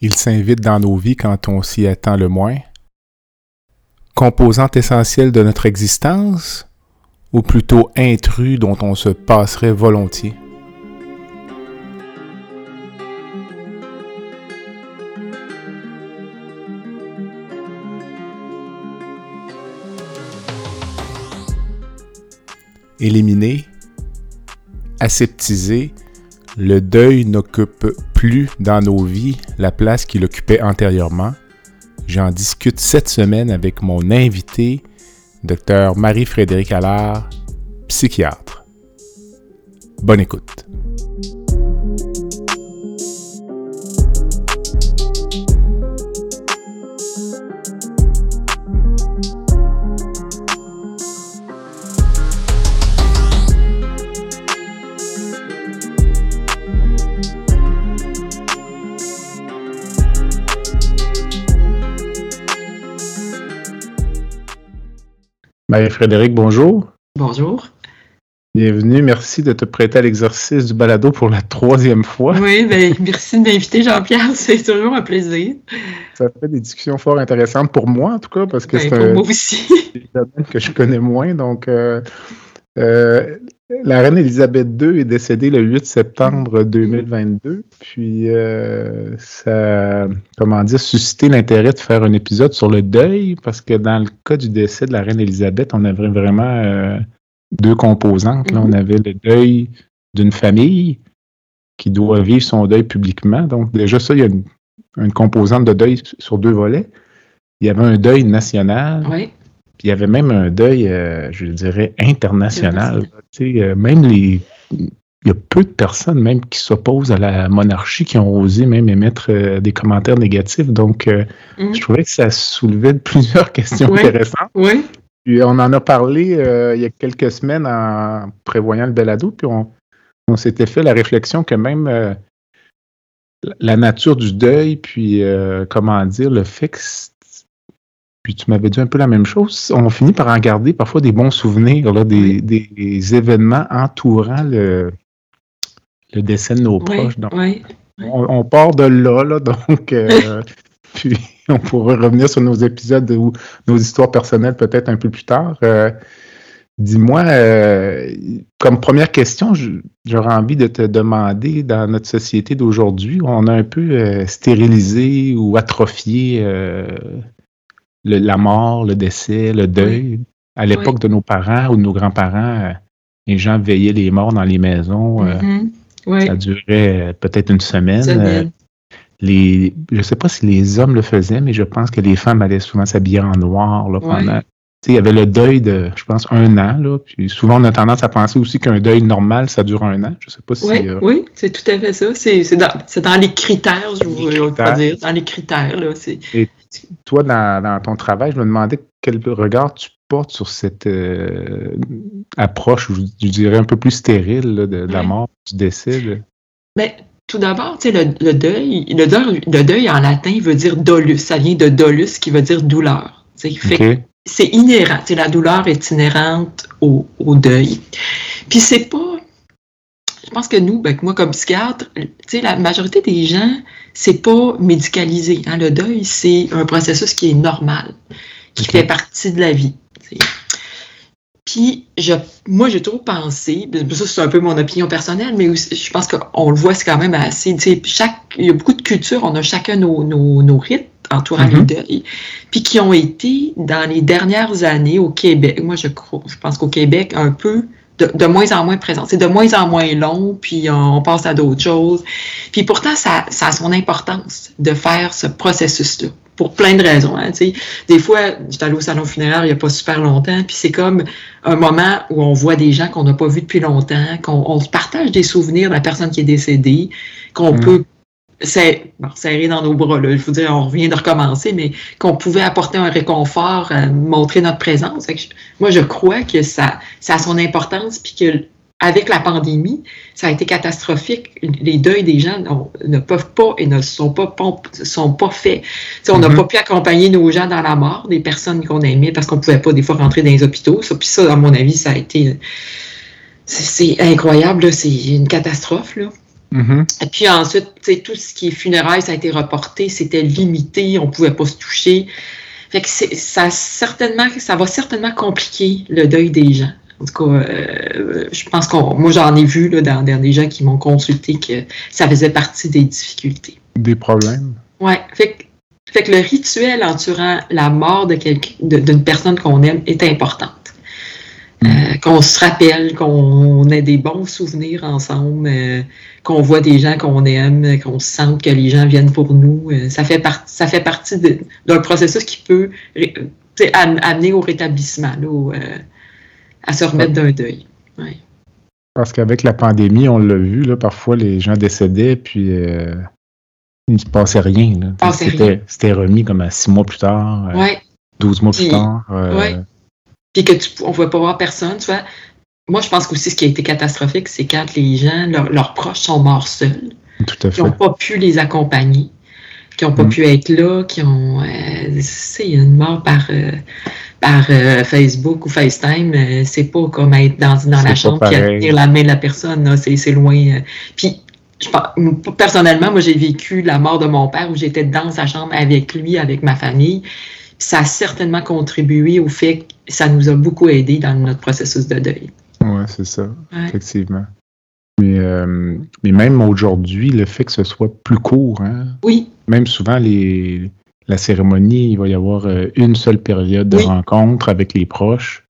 Il s'invite dans nos vies quand on s'y attend le moins. Composante essentielle de notre existence ou plutôt intrus dont on se passerait volontiers. Éliminer, aseptiser, le deuil n'occupe plus dans nos vies la place qu'il occupait antérieurement. J'en discute cette semaine avec mon invité, Dr Marie-Frédéric Allard, psychiatre. Bonne écoute. Marie-Frédéric, bonjour. Bonjour. Bienvenue. Merci de te prêter à l'exercice du balado pour la troisième fois. Oui, ben, merci de m'inviter, Jean-Pierre. C'est toujours un plaisir. Ça fait des discussions fort intéressantes pour moi, en tout cas, parce que Ben, c'est un moi aussi. domaine que je connais moins. Donc, euh, euh, la reine Elisabeth II est décédée le 8 septembre 2022. Puis, euh, ça a, comment dire, suscité l'intérêt de faire un épisode sur le deuil, parce que dans le cas du décès de la reine Elisabeth, on avait vraiment euh, deux composantes. Là, on Mhm. avait le deuil d'une famille qui doit vivre son deuil publiquement. Donc, déjà, ça, il y a une, une composante de deuil sur deux volets. Il y avait un deuil national, Oui. Puis il y avait même un deuil, euh, je dirais, international. International. Tu sais, euh, même les. Il y a peu de personnes même qui s'opposent à la monarchie qui ont osé même émettre euh, des commentaires négatifs. Donc, euh, Mhm. je trouvais que ça soulevait plusieurs questions intéressantes. Oui. Puis on en a parlé il y a quelques semaines en prévoyant le balado, puis on, on s'était fait la réflexion que même la nature du deuil, puis comment dire, le fait que c- puis tu m'avais dit un peu la même chose, on finit par en garder parfois des bons souvenirs, là, des, des événements entourant le, le décès de nos Oui. proches. Donc, Oui. on, on part de là, là donc euh, puis on pourra revenir sur nos épisodes ou nos histoires personnelles peut-être un peu plus tard. Euh, Dis-moi, euh, comme première question, j'aurais envie de te demander, dans notre société d'aujourd'hui, on a un peu euh, stérilisé ou atrophié le- la mort, le décès, le deuil. À l'époque de nos parents ou de nos grands-parents, euh, les gens veillaient les morts dans les maisons. euh, Mhm. Oui. ça durait euh, peut-être une semaine. Semaine. Les, je ne sais pas si les hommes le faisaient, mais je pense que les femmes allaient souvent s'habiller en noir là, pendant. Il y avait le deuil de, je pense, un an. Là, puis souvent, on a tendance à penser aussi qu'un deuil normal, ça dure un an. Je ne sais pas si. Oui, euh, oui, c'est tout à fait ça. C'est dans, les critères, je Les je critères. dire. Dans les critères, là. C'est Toi, dans, dans ton travail, je me demandais quel regard tu portes sur cette euh, approche, je, je dirais, un peu plus stérile là, de, de la mort, du décès. là. Mais tout d'abord, tu sais, le, le deuil, le deuil, le deuil en latin veut dire dolus. Ça vient de dolus qui veut dire douleur. C'est inhérent. La douleur est inhérente au, au deuil. Puis c'est pas. Je pense que nous, ben, moi comme psychiatre, la majorité des gens, c'est pas médicalisé. hein. Le deuil, c'est un processus qui est normal, qui fait partie de la vie. Puis, je, moi, j'ai toujours pensé, ben, ça c'est un peu mon opinion personnelle, mais aussi, je pense qu'on le voit, c'est quand même assez. Chaque, il y a beaucoup de cultures, on a chacun nos, nos, nos rites entourant Mhm. le deuil, puis qui ont été, dans les dernières années au Québec, moi je, crois, je pense qu'au Québec, un peu de, de moins en moins présent. C'est de moins en moins long, puis on, on passe à d'autres choses. Puis pourtant, ça, ça a son importance de faire ce processus-là. pour plein de raisons. Hein, des fois, j'étais allée au salon funéraire il n'y a pas super longtemps, puis c'est comme un moment où on voit des gens qu'on n'a pas vus depuis longtemps, qu'on partage des souvenirs de la personne qui est décédée, qu'on mm. peut c'est serrer dans nos bras. Là. Je vous dire, on revient de recommencer, mais qu'on pouvait apporter un réconfort, euh, montrer notre présence. moi, je crois que ça, ça a son importance, puis que avec la pandémie, ça a été catastrophique. Les deuils des gens ne peuvent pas et ne sont pas, sont pas faits. on n'a mm-hmm. pas pu accompagner nos gens dans la mort, des personnes qu'on aimait, parce qu'on ne pouvait pas des fois rentrer dans les hôpitaux. Ça, puis ça, à mon avis, ça a été... C'est incroyable, c'est une catastrophe. Là. Mm-hmm. Et puis ensuite, tout ce qui est funérailles, ça a été reporté, c'était limité, on ne pouvait pas se toucher. Fait que ça, certainement, ça va certainement compliquer le deuil des gens. En tout cas, euh, je pense qu'on, moi j'en ai vu là, dans, des gens qui m'ont consulté que ça faisait partie des difficultés. Des problèmes. Oui. Fait, fait que le rituel entourant la mort de d'une personne qu'on aime est important. Euh, qu'on se rappelle, qu'on ait des bons souvenirs ensemble, euh, qu'on voit des gens qu'on aime, qu'on sente que les gens viennent pour nous. Euh, ça, fait ça fait partie d'un processus qui peut amener au rétablissement, à se remettre d'un deuil. Parce qu'avec la pandémie, on l'a vu, là, parfois les gens décédaient, puis il ne se passait rien. C'était remis comme à six mois plus tard, douze mois plus tard puis que tu, on ne pas voir personne, tu vois. Moi, je pense qu'aussi ce qui a été catastrophique, c'est quand les gens, leurs proches sont morts seuls. Tout à fait. Qui n'ont pas pu les accompagner, qui n'ont pas mm. pu être là, qui ont. Euh, c'est une mort par, euh, par euh, Facebook ou FaceTime. c'est pas comme être dans, dans la chambre et tenir la main de la personne. C'est loin. puis, je, personnellement, moi, j'ai vécu la mort de mon père où j'étais dans sa chambre avec lui, avec ma famille ça a certainement contribué au fait que ça nous a beaucoup aidé dans notre processus de deuil. Oui, c'est ça, effectivement. Mais, euh, mais même aujourd'hui, le fait que ce soit plus court, hein, oui. même souvent, les, la cérémonie, il va y avoir euh, une seule période de rencontre avec les proches.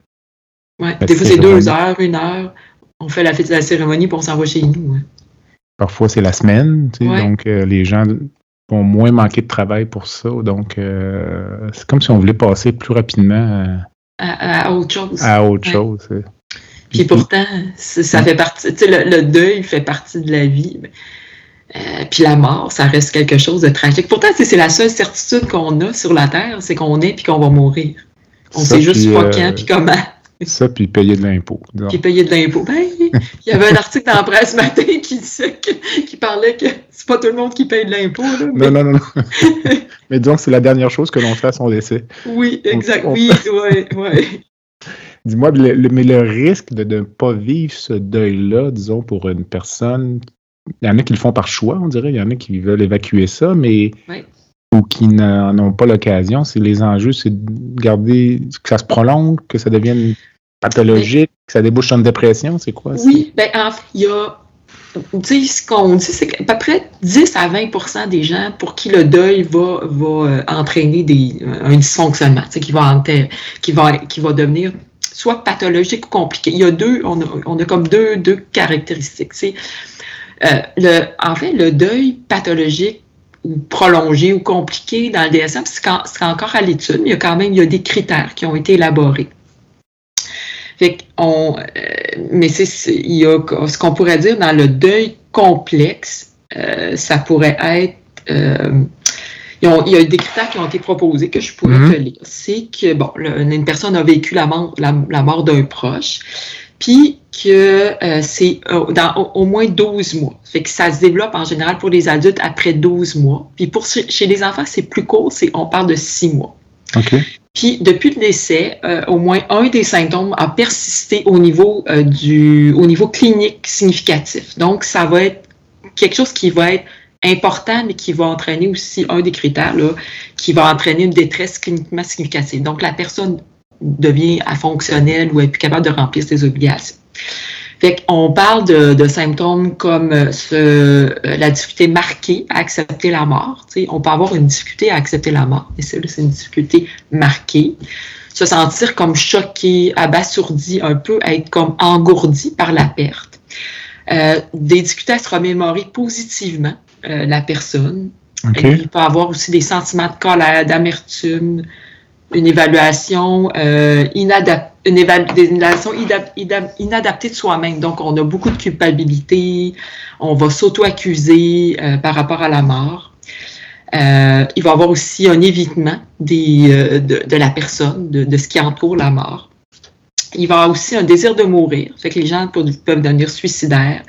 Oui, des fois, c'est deux heures, une heure. On fait la fête de la cérémonie, puis on s'en va chez nous. Parfois, c'est la semaine, donc euh, les gens vont moins manquer de travail pour ça. Donc, euh, c'est comme si on voulait passer plus rapidement à, autre chose. À autre chose. Puis pourtant, ça fait partie, tu sais, le, deuil fait partie de la vie. Euh, puis la mort, ça reste quelque chose de tragique. Pourtant, c'est la seule certitude qu'on a sur la Terre, c'est qu'on est puis qu'on va mourir. On sait juste pas quand puis comment. Ça, puis payer de l'impôt. Puis payer de l'impôt. Ben, il y avait un article dans la presse ce matin qui, qui parlait que c'est pas tout le monde qui paye de l'impôt. Non, non, non, non. mais disons que c'est la dernière chose que l'on fait à son décès. Oui, exact. Oui, oui, oui. Dis-moi, mais le risque de ne pas vivre ce deuil-là, disons, pour une personne, il y en a qui le font par choix, on dirait. Il y en a qui veulent évacuer ça, mais ou qui n'en ont pas l'occasion. C'est les enjeux, c'est de garder que ça se prolonge, que ça devienne pathologique, que ça débouche sur une dépression, c'est quoi? Oui, ben, il y a ce qu'on dit, c'est qu'à peu près 10 à 20% des gens pour qui le deuil va, va euh, entraîner des, un dysfonctionnement, qui va, qui, va, qui va devenir soit pathologique ou compliqué. Il y a deux, on a, on a comme deux, deux caractéristiques. Euh, le, en fait, le deuil pathologique ou prolongé ou compliqué dans le DSM, c'est encore à l'étude, mais il y a quand même il y a des critères qui ont été élaborés. Fait on, euh, mais c'est, il y a ce qu'on pourrait dire dans le deuil complexe, euh, ça pourrait être. Euh, il y a des critères qui ont été proposés que je pourrais mm-hmm. te lire. C'est que, bon, une personne a vécu la mort, la, mort d'un proche, puis que c'est dans au, moins 12 mois. Fait que ça se développe en général pour les adultes après 12 mois. Puis pour chez les enfants, c'est plus court, c'est on parle de 6 mois. Puis, depuis le décès, euh, au moins un des symptômes a persisté au niveau, euh, du, au niveau clinique significatif. Donc, ça va être quelque chose qui va être important, mais qui va entraîner aussi un des critères, là, qui va entraîner une détresse cliniquement significative. Donc, la personne devient fonctionnelle ou est plus capable de remplir ses obligations. Fait qu'on parle de, symptômes comme euh, euh, la difficulté marquée à accepter la mort. On peut avoir une difficulté à accepter la mort, et c'est une difficulté marquée. Se sentir comme choqué, abasourdi, un peu être comme engourdi par la perte. Euh, des difficultés à se remémorer positivement la personne. Il peut avoir aussi des sentiments de colère, d'amertume, une évaluation euh, inadaptée une évaluation inadaptée de soi-même. Donc, on a beaucoup de culpabilité, on va s'auto-accuser euh, par rapport à la mort. Euh, il va y avoir aussi un évitement des, euh, de, la personne, de, de, ce qui entoure la mort. Il va y avoir aussi un désir de mourir. Fait que les gens peuvent, devenir suicidaires,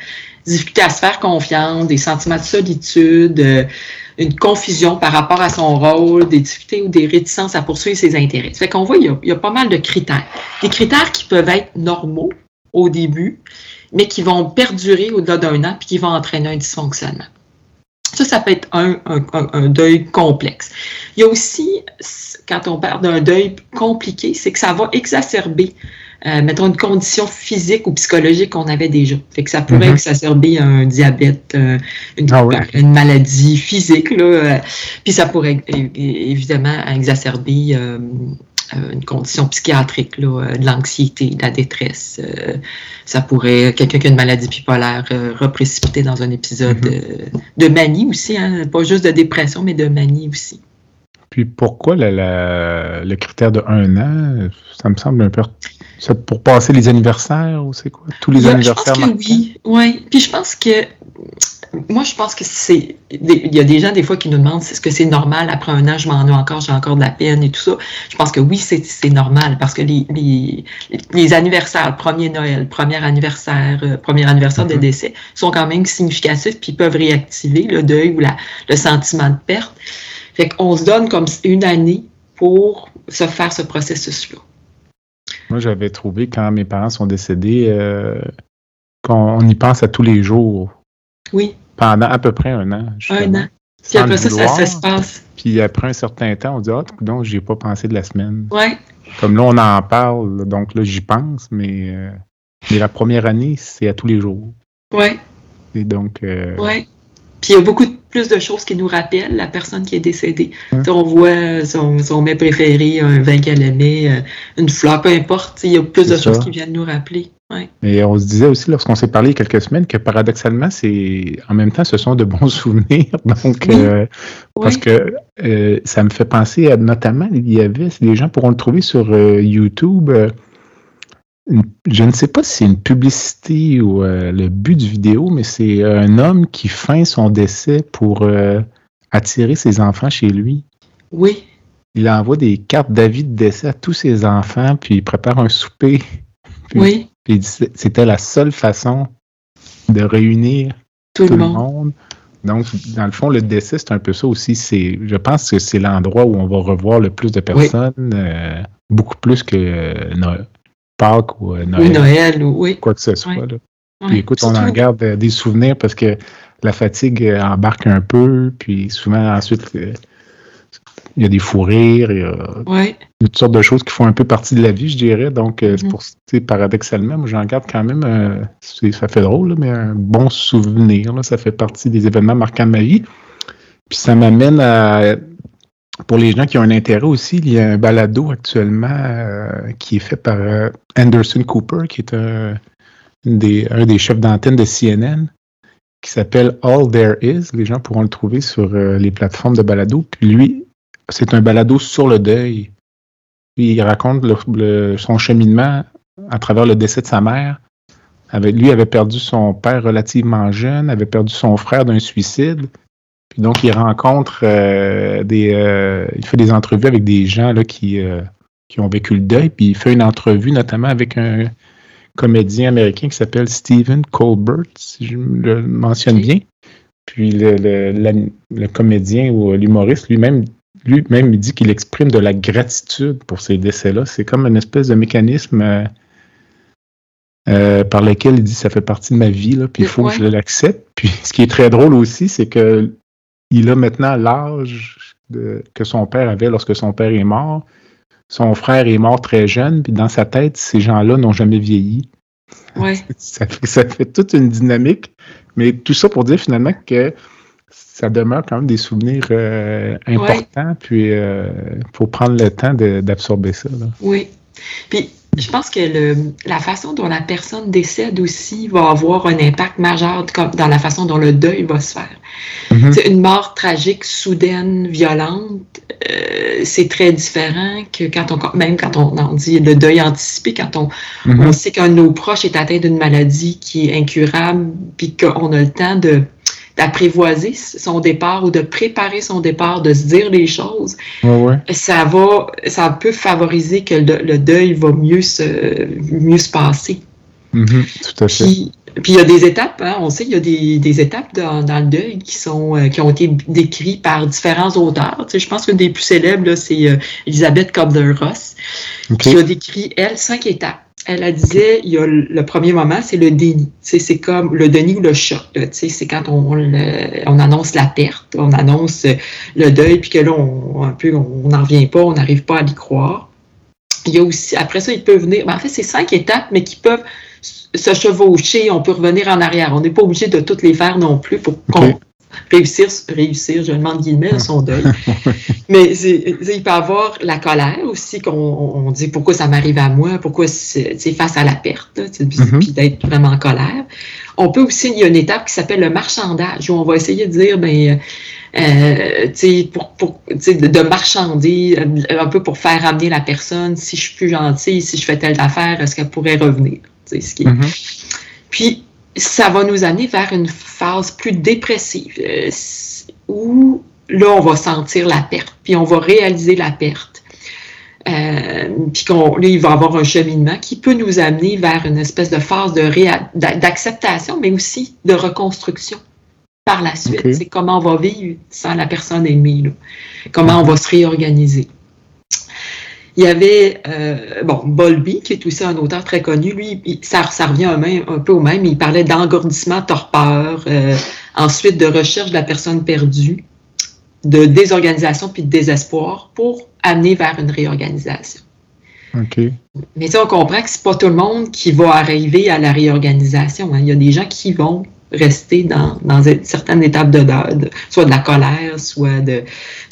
difficulté à se faire confiance, des sentiments de solitude, euh, une confusion par rapport à son rôle, des difficultés ou des réticences à poursuivre ses intérêts. Ça fait qu'on voit, il y, a, pas mal de critères. Des critères qui peuvent être normaux au début, mais qui vont perdurer au-delà d'un an puis qui vont entraîner un dysfonctionnement. Ça, ça peut être un, un, deuil complexe. Il y a aussi, quand on parle d'un deuil compliqué, c'est que ça va exacerber euh, mettons, une condition physique ou psychologique qu'on avait déjà. Fait que ça pourrait mm-hmm. exacerber un diabète, euh, ah une, maladie physique, là, euh, puis ça pourrait évidemment exacerber une condition psychiatrique, là, de l'anxiété, de la détresse. ça pourrait, quelqu'un qui a une maladie bipolaire, reprécipiter dans un épisode mm-hmm. de manie aussi, hein, pas juste de dépression, mais de manie aussi. Puis pourquoi le critère de un an, ça me semble un peu c'est pour passer les anniversaires ou c'est quoi? Tous les anniversaires je pense que Oui, oui. Puis je pense que moi, je pense que c'est. Il y a des gens, des fois, qui nous demandent est-ce que c'est normal, après un an, je m'en ai encore, j'ai encore de la peine et tout ça? Je pense que oui, c'est normal parce que les, les, les, anniversaires, premier Noël, premier anniversaire, euh, premier anniversaire de mm-hmm. décès, sont quand même significatifs puis peuvent réactiver le deuil ou la, le sentiment de perte. Fait qu'on se donne comme une année pour se faire ce processus-là. Moi, j'avais trouvé quand mes parents sont décédés euh, qu'on y pense à tous les jours. Oui. Pendant à peu près un an. Un an. Puis après ça, ça, se passe. Puis après un certain temps, on dit Ah, donc j'ai pas pensé de la semaine. Oui. Comme là, on en parle, donc là, j'y pense, mais, euh, mais la première année, c'est à tous les jours. Oui. Et donc. Euh, oui. Puis il y a beaucoup plus de choses qui nous rappellent la personne qui est décédée. On voit son, son mets préféré, un vin qu'elle aimait, euh, une fleur, peu importe. Il y a plus de choses qui viennent nous rappeler. Ouais. Et on se disait aussi lorsqu'on s'est parlé il y a quelques semaines que paradoxalement, c'est en même temps, ce sont de bons souvenirs. Donc, euh, parce que euh, ça me fait penser à notamment, il y avait, les gens pourront le trouver sur YouTube je ne sais pas si c'est une publicité ou euh, le but du vidéo, mais c'est un homme qui feint son décès pour euh, attirer ses enfants chez lui. Oui. Il envoie des cartes d'avis de décès à tous ses enfants, puis il prépare un souper. oui. Puis c'était la seule façon de réunir tout, le monde. Donc, dans le fond, le décès, c'est un peu ça aussi. C'est, je pense que c'est l'endroit où on va revoir le plus de personnes, euh, beaucoup plus que Noël. Pâques ou euh, Noël. Oui. Quoi que ce soit. Puis écoute, on en garde euh, des souvenirs parce que la fatigue euh, embarque un peu, puis souvent ensuite, il y a des fous rires, il y a toutes sortes de choses qui font un peu partie de la vie, je dirais. Donc, c'est mm-hmm. pour paradoxalement, moi j'en garde quand même, ça fait drôle, mais un bon souvenir. ça fait partie des événements marquants de ma vie. Puis ça m'amène à pour les gens qui ont un intérêt aussi, il y a un balado actuellement euh, qui est fait par euh, Anderson Cooper, qui est un, des, chefs d'antenne de CNN, qui s'appelle All There Is. Les gens pourront le trouver sur euh, les plateformes de balado. Puis lui, c'est un balado sur le deuil. Il raconte son cheminement à travers le décès de sa mère. lui avait perdu son père relativement jeune, avait perdu son frère d'un suicide. Puis donc, il rencontre euh, des. Euh, il fait des entrevues avec des gens là, qui, euh, qui ont vécu le deuil. Puis il fait une entrevue notamment avec un comédien américain qui s'appelle Stephen Colbert, si je le mentionne bien. Puis le, le, comédien ou l'humoriste lui-même lui-même dit qu'il exprime de la gratitude pour ces décès-là. C'est comme une espèce de mécanisme par lequel il dit ça fait partie de ma vie, là, puis il faut que je l'accepte. Puis ce qui est très drôle aussi, c'est que il a maintenant l'âge que son père avait lorsque son père est mort. Son frère est mort très jeune, puis dans sa tête, ces gens-là n'ont jamais vieilli. Ouais. Ça, fait, toute une dynamique, mais tout ça pour dire finalement que ça demeure quand même des souvenirs euh, importants, puis il euh, faut prendre le temps d'absorber ça. Oui. Puis je pense que le, la façon dont la personne décède aussi va avoir un impact majeur dans la façon dont le deuil va se faire. Mhm. C'est une mort tragique, soudaine, violente, euh, c'est très différent que quand on, même quand on, on dit le deuil anticipé, quand on, Mhm. on sait qu'un de nos proches est atteint d'une maladie qui est incurable, puis qu'on a le temps de d'apprivoiser son départ ou de préparer son départ, de se dire les choses, Ouais, ouais. ça va, ça peut favoriser que le, le deuil va mieux se, mieux se passer. Mhm. Tout à fait. Puis, puis il y a des étapes, hein, on sait qu'il y a des, des étapes dans, dans le deuil qui sont euh, qui ont été décrites par différents auteurs. Tu sais, je pense qu'une des plus célèbres, c'est euh, Elisabeth Kubler-Ross, Ok. qui a décrit, elle, cinq étapes. Elle a disait, il y a le le premier moment, c'est le déni. C'est comme le déni ou le choc. c'est quand on, on le- on annonce la perte, on annonce le deuil, puis que là, on, n'en revient pas, on n'arrive pas à l'y croire. Il y a aussi, après ça, il peut venir, ben, en fait, c'est cinq étapes, mais qui peuvent se chevaucher, on peut revenir en arrière. On n'est pas obligé de toutes les faire non plus pour qu'on Ok. réussisse, réussir, je demande guillemets, son deuil. Mais c'est- il peut y avoir la colère aussi, qu'on on on dit pourquoi ça m'arrive à moi, pourquoi c'est face à la perte, sais, puis d'être vraiment en colère? On peut aussi, il y a une étape qui s'appelle le marchandage, où on va essayer de dire, ben, euh, tu sais, pour, pour, de, de marchander, euh, un peu pour faire amener la personne, si je suis plus gentille, si je fais telle affaire, est-ce qu'elle pourrait revenir? Ce qui est- Mhm. puis, ça va nous amener vers une phase plus dépressive, euh, où là, on va sentir la perte, puis on va réaliser la perte. Euh, puis qu'on, là, il va y avoir un cheminement qui peut nous amener vers une espèce de phase de d'acceptation, mais aussi de reconstruction par la suite. C'est comment on va vivre sans la personne aimée, là. comment on va se réorganiser. Il y avait, euh, bon, Bolby, qui est aussi un auteur très connu, lui, il- ça, ça revient un, même- un peu au même. Il parlait d'engourdissement, torpeur, euh, ensuite de recherche de la personne perdue, de désorganisation puis de désespoir pour amener vers une réorganisation. OK. Mais sais, on comprend que c'est pas tout le monde qui va arriver à la réorganisation. hein. Il y a des gens qui vont rester dans, dans certaines étapes de de- soit de la colère, soit de,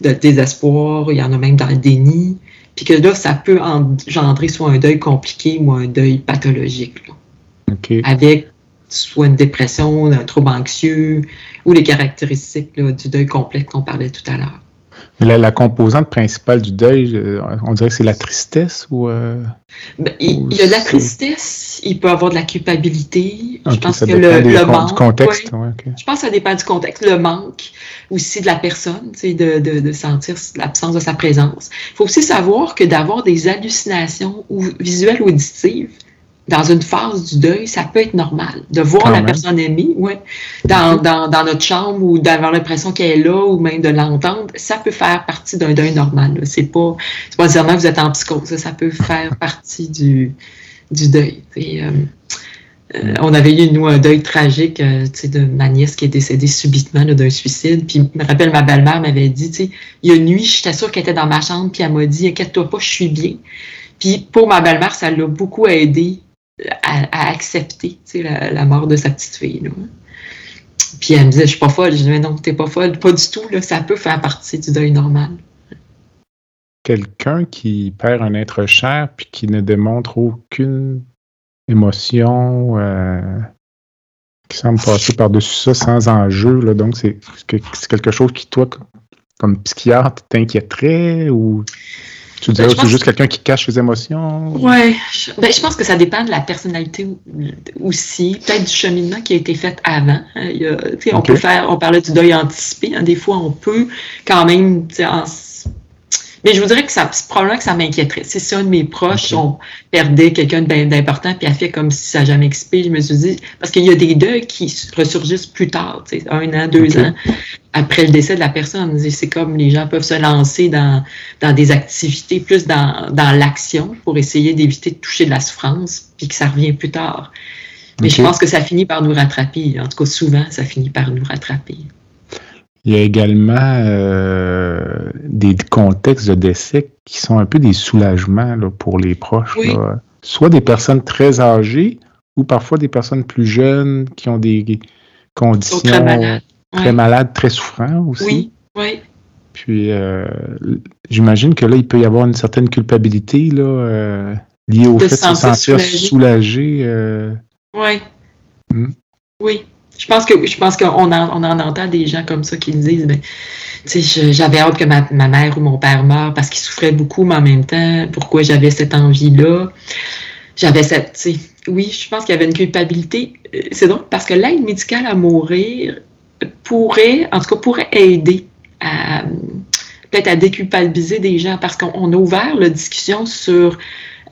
de désespoir, il y en a même dans le déni. Puis que là, ça peut engendrer soit un deuil compliqué ou un deuil pathologique, là, OK. avec soit une dépression, un trouble anxieux ou les caractéristiques là, du deuil complet qu'on parlait tout à l'heure. La, la composante principale du deuil, euh, on dirait que c'est la tristesse ou. euh, Ben, il, Ou il y a de la tristesse, il peut y avoir de la culpabilité. je pense ça que dépend le, des le manque. du contexte. ouais. ouais, ok. Je pense que ça dépend du contexte. Le manque aussi de la personne, tu sais, de, de, de sentir l'absence de sa présence. Il faut aussi savoir que d'avoir des hallucinations ou visuelles ou auditives dans une phase du deuil, ça peut être normal. De voir Quand la même. personne aimée, ouais, dans, dans, dans notre chambre ou d'avoir l'impression qu'elle est là ou même de l'entendre, ça peut faire partie d'un deuil normal. C'est pas, c'est pas nécessairement que vous êtes en psychose, ça, ça peut faire partie du, du deuil. Et, euh, euh, on avait eu, nous, un deuil tragique euh, de ma nièce qui est décédée subitement d'un suicide. Puis, je me rappelle, ma belle-mère m'avait dit, tu sais, il y a une nuit, j'étais sûre qu'elle était dans ma chambre, puis elle m'a dit, inquiète-toi pas, je suis bien. Puis, pour ma belle-mère, ça l'a beaucoup aidé à, accepter la, mort de sa petite fille. Puis, elle me disait, je suis pas folle. Je disais, mais non, t'es pas folle. Pas du tout, là, ça peut faire partie du deuil normal. Quelqu'un qui perd un être cher puis qui ne démontre aucune émotion, euh, qui semble passer par-dessus ça sans enjeu. Donc, c'est c'est quelque chose qui, toi, comme psychiatre, t'inquiéterait ou tu dirais Ben, que c'est juste quelqu'un qui cache ses émotions? Ouais, je, ben, je pense que ça dépend de la personnalité aussi, peut-être du cheminement qui a été fait avant. hein. Il y a, tu sais, On peut faire, on parlait du deuil anticipé, hein, des fois on peut quand même, tu sais, en- mais je vous dirais que ça, c'est probablement que ça m'inquiéterait. C'est ça, un de mes proches, Ok. on perdait quelqu'un d'im- d'important, puis elle fait comme si ça n'a jamais expiré. Je me suis dit, parce qu'il y a des deuils qui ressurgissent plus tard, tu sais, un an, deux ans, après le décès de la personne. C'est comme les gens peuvent se lancer dans, dans des activités plus dans, dans l'action pour essayer d'éviter de toucher de la souffrance, puis que ça revient plus tard. Mais je pense que ça finit par nous rattraper. En tout cas, souvent, ça finit par nous rattraper. Il y a également euh, des contextes de décès qui sont un peu des soulagements là, pour les proches. Oui. là. Soit des personnes très âgées ou parfois des personnes plus jeunes qui ont des conditions très malades. très malades, très souffrants aussi. Oui, oui. Puis euh, j'imagine que là, il peut y avoir une certaine culpabilité là, euh, lié au fait de se sentir soulagé. Hmm. Oui. Je pense que je pense qu'on en, on en entend des gens comme ça qui disent mais j'avais hâte que ma, ma, mère ou mon père meure parce qu'ils souffraient beaucoup, mais en même temps, pourquoi j'avais cette envie-là? J'avais cette, oui, je pense qu'il y avait une culpabilité. Euh, c'est drôle parce que l'aide médicale à mourir pourrait, en tout cas, pourrait aider à peut-être à déculpabiliser des gens parce qu'on a ouvert la discussion sur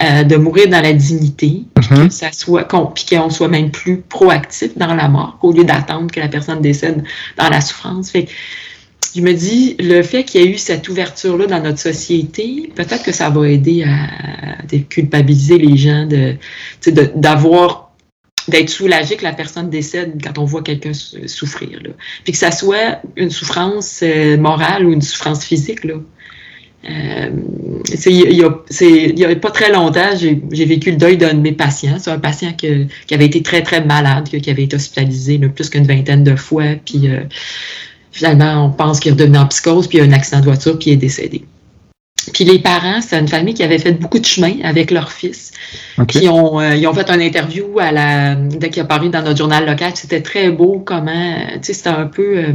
euh, de mourir dans la dignité, que ça soit, qu'on, puis qu'on soit même plus proactif dans la mort au lieu d'attendre que la personne décède dans la souffrance. Fait je me dis, le fait qu'il y ait eu cette ouverture-là dans notre société, peut-être que ça va aider à, déculpabiliser les gens de, d'avoir d'être soulagé que la personne décède quand on voit quelqu'un souffrir. Là. Puis que ça soit une souffrance euh, morale ou une souffrance physique. Là. Euh, il n'y a, pas très longtemps, j'ai vécu le deuil d'un de mes patients. C'est un patient qui avait été très, très malade, qui avait été hospitalisé plus qu'une vingtaine de fois. Puis euh, finalement, on pense qu'il est redevenu en psychose, puis il y a un accident de voiture, puis il est décédé. Puis les parents, c'est une famille qui avait fait beaucoup de chemin avec leur fils. Euh, ils ont fait une interview à la, dès qu'il a paru dans notre journal local. C'était très beau comment, tu sais, c'était un peu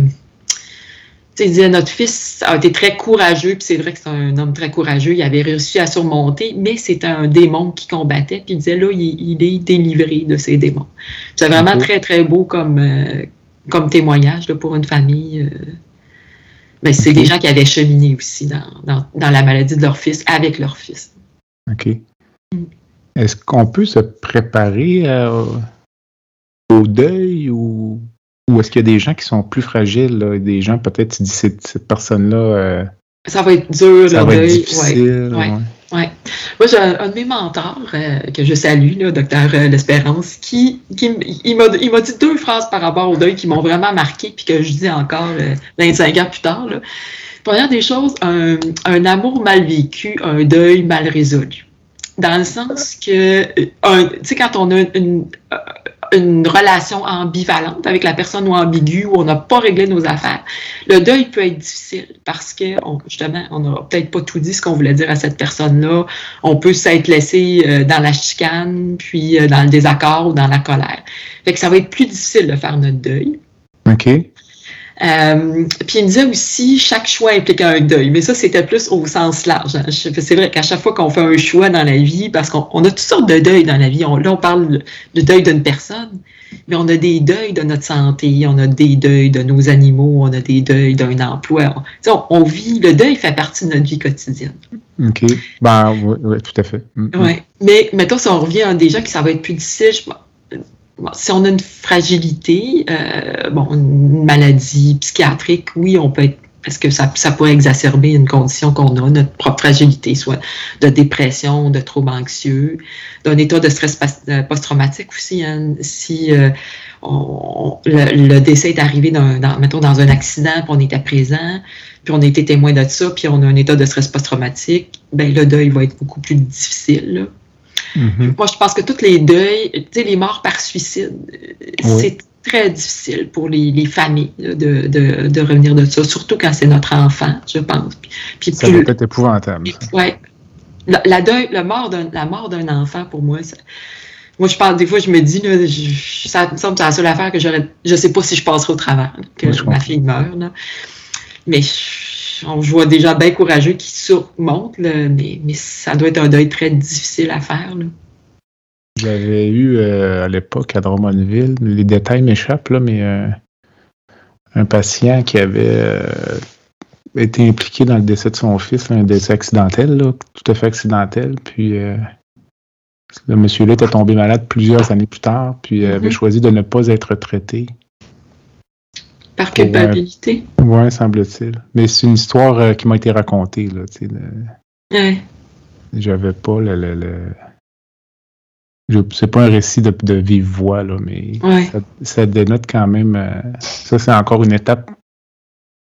disait notre fils a été très courageux, puis c'est vrai que c'est un homme très courageux, il avait réussi à surmonter, mais c'était un démon qui combattait, puis il disait là, il, est délivré de ces démons. C'est vraiment très, très beau comme, euh, comme témoignage pour une famille. Euh. Ben, c'est des gens qui avaient cheminé aussi dans, la maladie de leur fils, avec leur fils. OK. Mm. Est-ce qu'on peut se préparer euh, au deuil ou ou est-ce qu'il y a des gens qui sont plus fragiles, des gens peut-être tu dis cette, cette personne-là. Euh, ça va être dur, ça va être difficile. Ouais, ouais. Moi, j'ai un, de mes mentors euh, que je salue, le docteur euh, L'Espérance, qui, qui il m'a dit deux phrases par rapport au deuil qui m'ont vraiment marqué, puis que je dis encore 25 ans plus tard. Là. Première des choses, un, un amour mal vécu, un deuil mal résolu dans le sens que, tu sais, quand on a une, une relation ambivalente avec la personne ou ambiguë où on n'a pas réglé nos affaires, le deuil peut être difficile parce que justement, on n'a peut-être pas tout dit ce qu'on voulait dire à cette personne-là. On peut s'être laissé euh, dans la chicane, puis euh, dans le désaccord ou dans la colère. Fait que ça va être plus difficile de faire notre deuil. OK. Euh, puis il me disait aussi, chaque choix implique un deuil, mais ça, c'était plus au sens large. Hein. C'est vrai qu'à chaque fois qu'on fait un choix dans la vie, parce qu'on a toutes sortes de deuils dans la vie, on, là, on parle de deuil d'une personne, mais on a des deuils de notre santé, on a des deuils de nos animaux, on a des deuils d'un emploi. On, on, vit, le deuil fait partie de notre vie quotidienne. OK. Ben, oui, tout à fait. Mm, mm. Oui. Mais mettons, si on revient à des gens qui ça va être plus difficile, je, si on a une fragilité, euh, bon, une maladie psychiatrique, oui, on peut être parce que ça, ça pourrait exacerber une condition qu'on a, notre propre fragilité, soit de dépression, de troubles anxieux, d'un état de stress euh, post-traumatique aussi. Hein. si euh, le, décès est arrivé dans, mettons, dans un accident, puis on était présent, puis on a été témoin de ça, puis on a un état de stress post-traumatique, ben le deuil va être beaucoup plus difficile. Mm-hmm. Moi, je pense que tous les deuils, tu sais, les morts par suicide, c'est très difficile pour les, familles de, revenir de ça, surtout quand c'est notre enfant, je pense. Puis, ça peut être épouvantable. Oui. La, la, la mort d'un enfant, pour moi, moi, je parle, des fois, je me dis, là, ça me semble que c'est la seule affaire que j'aurais. Je sais pas si je passerai au travers, que ma fille meure. Mais je vois des gens bien courageux qui surmontent, mais, ça doit être un deuil très difficile à faire. J'avais eu euh, à l'époque à Drummondville, les détails m'échappent, là, mais euh, un patient qui avait euh, été impliqué dans le décès de son fils, un décès accidentel, tout à fait accidentel. Puis le monsieur-là était tombé malade plusieurs années plus tard, puis avait mm-hmm. choisi de ne pas être traité. Par culpabilité? Oui, semble-t-il. Mais c'est une histoire qui m'a été racontée. Là, J'avais pas le, le c'est pas un récit de, de, vive voix, là, mais ça, dénote quand même. Euh, ça, c'est encore une étape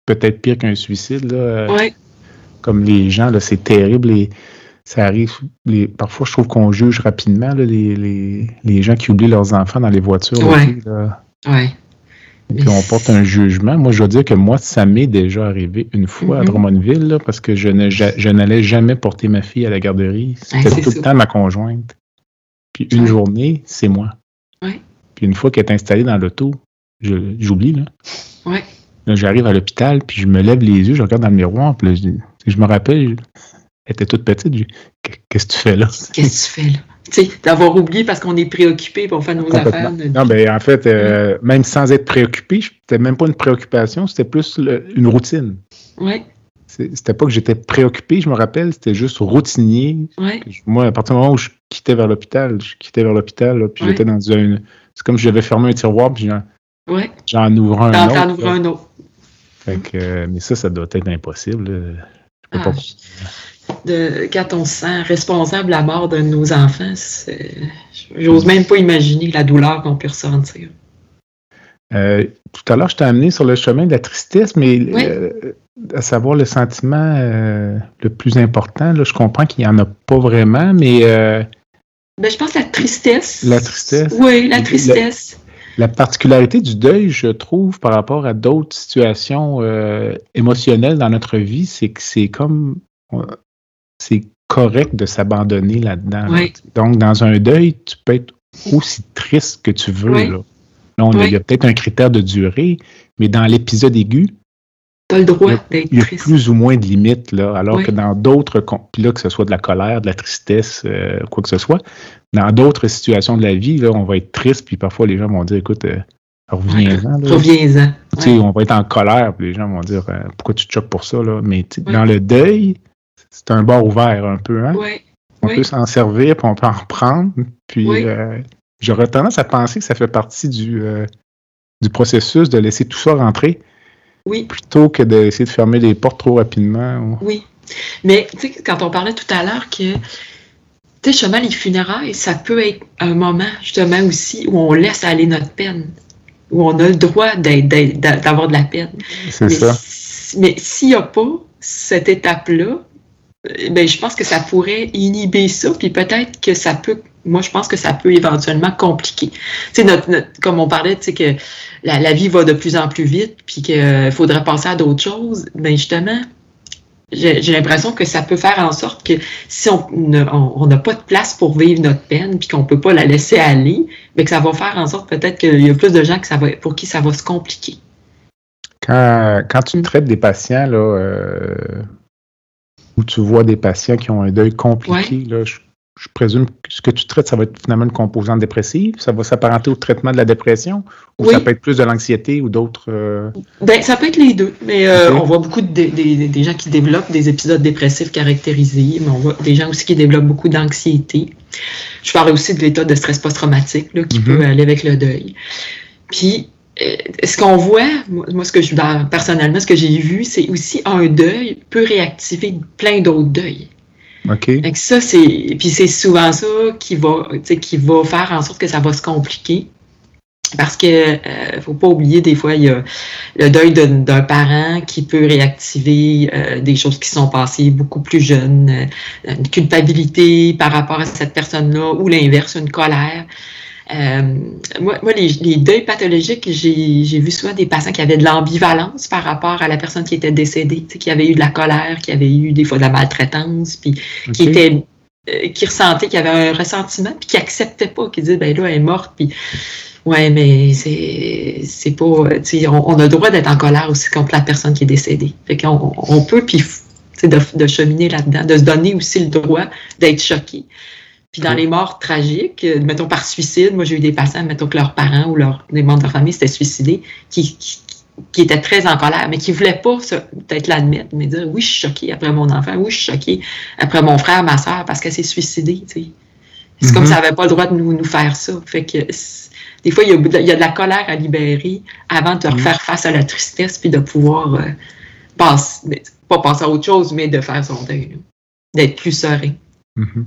peut-être pire qu'un suicide. Là, euh, Comme les gens, là, c'est terrible. Et ça arrive. Les, parfois, je trouve qu'on juge rapidement les, les, les, gens qui oublient leurs enfants dans les voitures. Oui. Oui. Et puis on porte un jugement. Moi, je dois dire que moi, ça m'est déjà arrivé une fois à Mhm. Drummondville, là, parce que je ne- ja- je n'allais jamais porter ma fille à la garderie. C'était c'est tout ça. le temps ma conjointe. Puis une Ouais. journée, c'est moi. Ouais. Puis une fois qu'elle est installée dans l'auto, j'oublie, là. Ouais. Là, j'arrive à l'hôpital, puis je me lève les yeux, je regarde dans le miroir, puis là, je, je me rappelle, elle était toute petite, Qu'est-ce que tu fais là? Qu'est-ce que tu fais là? D'avoir oublié parce qu'on est préoccupé on fait nos affaires. Non, ben en fait, euh, même sans être préoccupé, c'était même pas une préoccupation, c'était plus le- une routine. C'est- C'était pas que j'étais préoccupé, je me rappelle, c'était juste routinier. ouais, Moi, à partir du moment où je quittais vers l'hôpital, je quittais vers l'hôpital, puis Ouais. j'étais dans un. C'est comme si j'avais fermé un tiroir, puis j'en, ouais. j'en ouvre un autre. t'en ouvres là. un autre. Fait que, euh, mais ça, ça doit être impossible. Je peux Ah, pas- de, quand on se sent responsable de la mort de nos enfants, j'ose même pas imaginer la douleur qu'on peut ressentir. Euh, tout à l'heure, je t'ai amené sur le chemin de la tristesse, mais Oui. euh, à savoir le sentiment euh, le plus important, là, je comprends qu'il n'y en a pas vraiment, mais Ben, je pense la tristesse. La tristesse. Oui, la tristesse. la particularité du deuil, je trouve, par rapport à d'autres situations émotionnelles dans notre vie, c'est que c'est comme c'est correct de s'abandonner là-dedans. là. Donc, dans un deuil, tu peux être aussi triste que tu veux. Oui. Là. Là, on a- Oui. il y a peut-être un critère de durée, mais dans l'épisode aigu, T'as le droit Il d'être il y a plus ou moins de limites, là, alors Oui. que dans d'autres, là, que ce soit de la colère, de la tristesse, euh, quoi que ce soit, dans d'autres situations de la vie, là, on va être triste, puis parfois les gens vont dire, écoute, euh, reviens-en. Ouais. on va être en colère, puis les gens vont dire, euh, pourquoi tu te choques pour ça, là? Mais dans le deuil, c'est un bord ouvert un peu, hein? Ouais. On oui. peut s'en servir, puis on peut en reprendre, puis Oui. euh, j'aurais tendance à penser que ça fait partie du, euh, du processus de laisser tout ça rentrer, Oui. plutôt que d'essayer de fermer les portes trop rapidement. ou- Oui. Mais tu sais, quand on parlait tout à l'heure que, tu sais, justement, les funérailles, ça peut être un moment, justement, aussi, où on laisse aller notre peine, où on a le droit d'avoir de la peine. C'est Mais, ça. si- mais s'il n'y a pas cette étape-là, ben, je pense que ça pourrait inhiber ça, puis peut-être que ça peut, moi, je pense que ça peut éventuellement compliquer. Tu notre, notre- comme on parlait, tu sais, que la, la vie va de plus en plus vite, puis qu'il faudrait passer à d'autres choses, ben justement, j'ai l'impression que ça peut faire en sorte que si on ne- on n'a pas de place pour vivre notre peine, puis qu'on ne peut pas la laisser aller, ben que ça va faire en sorte peut-être qu'il y a plus de gens ça va, pour qui ça va se compliquer. Quand, quand tu traites des patients, là, euh, où tu vois des patients qui ont un deuil compliqué, là, je, je présume que ce que tu traites, ça va être finalement une composante dépressive? Ça va s'apparenter au traitement de la dépression? Ou Oui. ça peut être plus de l'anxiété ou d'autres. euh, Ben, ça peut être les deux, mais euh, on voit beaucoup de, des- gens qui développent des épisodes dépressifs caractérisés, mais on voit des gens aussi qui développent beaucoup d'anxiété. Je parlais aussi de l'état de stress post-traumatique là, qui Mhm. peut aller avec le deuil. Puis, ce qu'on voit, moi, ce que je, ben, personnellement, ce que j'ai vu, c'est aussi un deuil peut réactiver plein d'autres deuils. OK. Que ça, c'est. Puis c'est souvent ça qui va, tu sais, qui va faire en sorte que ça va se compliquer. Parce que euh, faut pas oublier, des fois, il y a le deuil d'un d'un parent qui peut réactiver euh, des choses qui sont passées beaucoup plus jeunes, euh, une culpabilité par rapport à cette personne-là, ou l'inverse, une colère. Euh, moi, moi, les, les deuils pathologiques, j'ai vu souvent des patients qui avaient de l'ambivalence par rapport à la personne qui était décédée, qui avait eu de la colère, qui avait eu des fois de la maltraitance, puis qui était euh, qui ressentait qu'il y avait un ressentiment puis qui acceptait pas qui disait ben là elle est morte puis ouais mais c'est c'est pas euh, tu sais on, on a le droit d'être en colère aussi contre la personne qui est décédée. Fait qu'on on peut puis tu sais, de, de cheminer là-dedans de se donner aussi le droit d'être choqué puis dans les morts tragiques, euh, mettons par suicide, moi j'ai eu des patients, mettons que leurs parents ou leurs, des membres de leur famille s'étaient suicidés, qui, qui, qui étaient très en colère, mais qui ne voulaient pas peut-être l'admettre, mais dire oui, je suis choquée après mon enfant, oui, je suis choquée après mon frère, ma soeur, parce qu'elle s'est suicidée. C'est comme Mhm. si elle n'avait pas le droit de nous, nous faire ça. Fait que des fois, il y, a, de- il y a de la colère à libérer avant de Mhm. refaire face à la tristesse puis de pouvoir euh, passer, pas passer à autre chose, mais de faire son deuil, d'être plus serein. Mhm.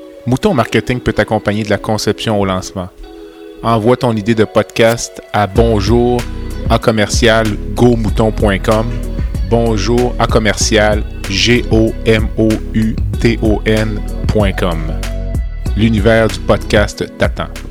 Mouton Marketing peut t'accompagner de la conception au lancement. Envoie ton idée de podcast à bonjour à commercial gomouton.com. Bonjour à commercial g. L'univers du podcast t'attend.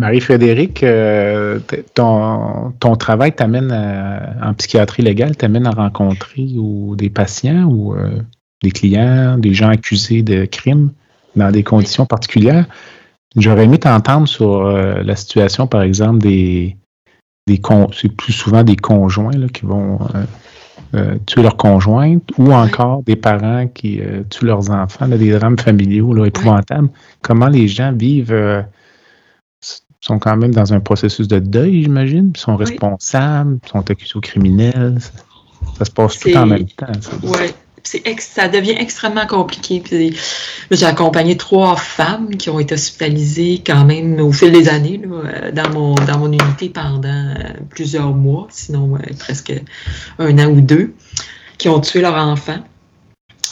Marie-Frédéric, euh, ton, travail t'amène en psychiatrie légale, t'amène à rencontrer ou des patients ou euh, des clients, des gens accusés de crimes dans des conditions particulières? J'aurais aimé t'entendre sur euh, la situation, par exemple, des, des c'est plus souvent des conjoints qui vont tuer leurs conjointes ou encore des parents qui tuent leurs enfants, des drames familiaux là, épouvantables. Comment les gens vivent sont quand même dans un processus de deuil, j'imagine, Ils sont responsables, sont accusés au criminel. Ça, se passe tout en même temps. Oui, ça devient extrêmement compliqué. J'ai accompagné trois femmes qui ont été hospitalisées quand même au fil des années euh, dans, mon, dans mon unité pendant euh, plusieurs mois, sinon presque un an ou deux, qui ont tué leur enfant.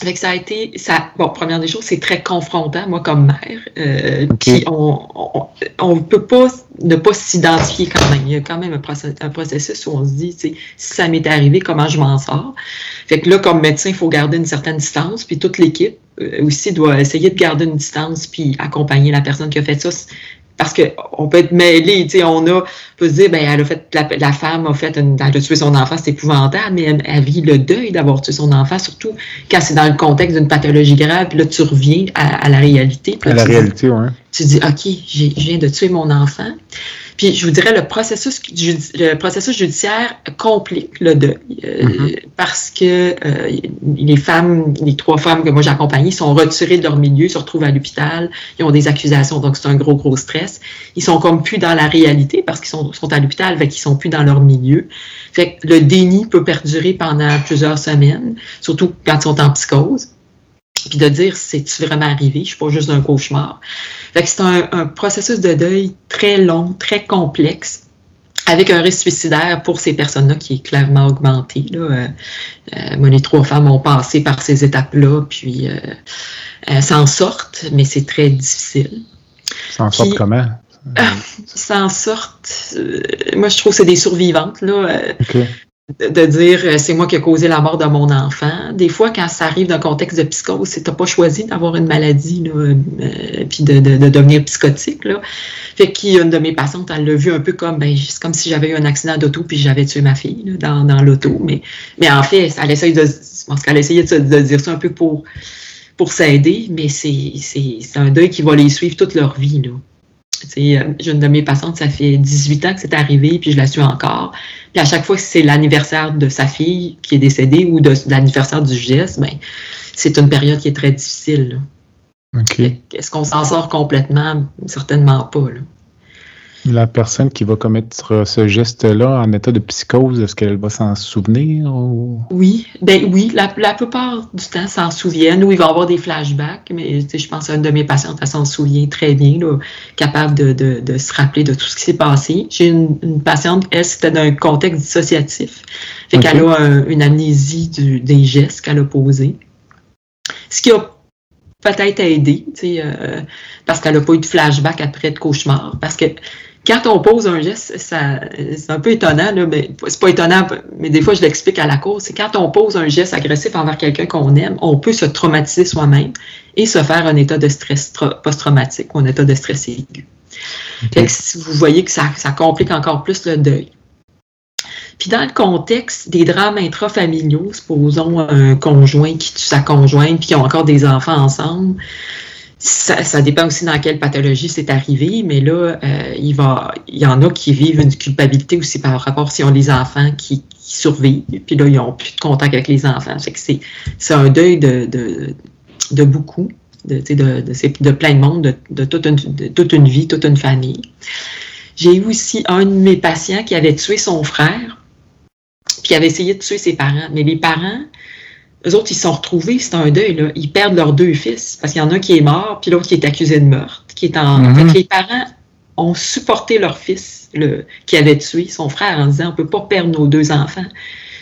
Fait ça a été, ça, bon, première des choses, c'est très confrontant, moi, comme mère. Euh, Puis on ne peut pas ne pas s'identifier quand même. Il y a quand même un, processus où on se dit, si ça m'est arrivé, comment je m'en sors? Fait que là, comme médecin, il faut garder une certaine distance. Puis toute l'équipe euh, aussi doit essayer de garder une distance puis accompagner la personne qui a fait ça parce qu'on peut être mêlé, tu sais, on a, peut se dire, ben, elle a fait, la, femme a fait, une, elle a tué son enfant, c'est épouvantable, mais elle, vit le deuil d'avoir tué son enfant, surtout quand c'est dans le contexte d'une pathologie grave, puis là, tu reviens à, la réalité. à la réalité, oui. Tu dis, OK, je viens de tuer mon enfant. Puis je vous dirais, le processus, le processus judiciaire complique le deuil euh, mm-hmm. parce que euh, les femmes, les trois femmes que moi j'ai accompagnées sont retirées de leur milieu, se retrouvent à l'hôpital, ils ont des accusations, donc c'est un gros, gros stress. Ils sont comme plus dans la réalité parce qu'ils sont, sont à l'hôpital, fait qu'ils sont plus dans leur milieu. Fait que le déni peut perdurer pendant plusieurs semaines, surtout quand ils sont en psychose puis de dire c'est-tu vraiment arrivé, je suis pas juste un cauchemar. Fait que c'est un, processus de deuil très long, très complexe, avec un risque suicidaire pour ces personnes-là qui est clairement augmenté. Là. Euh, euh, moi, les trois femmes ont passé par ces étapes-là, puis euh, s'en sortent, mais c'est très difficile. S'en sortent comment? s'en sortent. moi, je trouve que c'est des survivantes. Là de dire euh, c'est moi qui ai causé la mort de mon enfant. Des fois, quand ça arrive dans un contexte de psychose, c'est t'as pas choisi d'avoir une maladie là, euh, puis de, de, devenir psychotique. Là. Fait qu'une de mes patientes, elle l'a vu un peu comme ben c'est comme si j'avais eu un accident d'auto puis j'avais tué ma fille là, dans, dans l'auto. Mais, mais en fait, elle essaye de je pense qu'elle essayait de, de, dire ça un peu pour pour s'aider, mais c'est un deuil qui va les suivre toute leur vie. Là. Euh, j'ai une de mes patientes, ça fait 18 ans que c'est arrivé, puis je la suis encore. Puis à chaque fois que c'est l'anniversaire de sa fille qui est décédée ou de, l'anniversaire du geste, ben, c'est une période qui est très difficile. Est-ce qu'on s'en sort complètement? Certainement pas. Là. La personne qui va commettre ce geste-là en état de psychose, est-ce qu'elle va s'en souvenir? Oui, ben oui, la, plupart du temps s'en souviennent ou il va avoir des flashbacks, mais je pense à une de mes patientes, elle s'en souvient très bien, capable de, se rappeler de tout ce qui s'est passé. J'ai une, patiente, elle, c'était d'un contexte dissociatif, fait qu'elle a une amnésie des gestes qu'elle a posés. Ce qui a peut-être aidé, euh, parce qu'elle n'a pas eu de flashback après de cauchemar, parce que quand on pose un geste, c'est un peu étonnant, là, mais c'est pas étonnant, mais des fois je l'explique à la cause, c'est quand on pose un geste agressif envers quelqu'un qu'on aime, on peut se traumatiser soi-même et se faire un état de stress post-traumatique ou un état de stress aigu. vous voyez que ça, ça complique encore plus le deuil. Puis dans le contexte des drames intrafamiliaux, supposons un conjoint qui tue sa conjointe puis qui ont encore des enfants ensemble, ça, dépend aussi dans quelle pathologie c'est arrivé, mais là, euh, il, va, il y en a qui vivent une culpabilité aussi par rapport si on les enfants qui, survivent, puis là, ils n'ont plus de contact avec les enfants. Fait que c'est, un deuil de, de, de beaucoup, de, de, de, plein de monde, de, toute une, toute une vie, toute une famille. J'ai eu aussi un de mes patients qui avait tué son frère, puis avait essayé de tuer ses parents. Mais les parents, eux autres, ils se sont retrouvés, c'est un deuil, là. Ils perdent leurs deux fils, parce qu'il y en a un qui est mort, puis l'autre qui est accusé de meurtre, qui est en... Mhm. les parents ont supporté leur fils, le, qui avait tué son frère, en disant, on peut pas perdre nos deux enfants.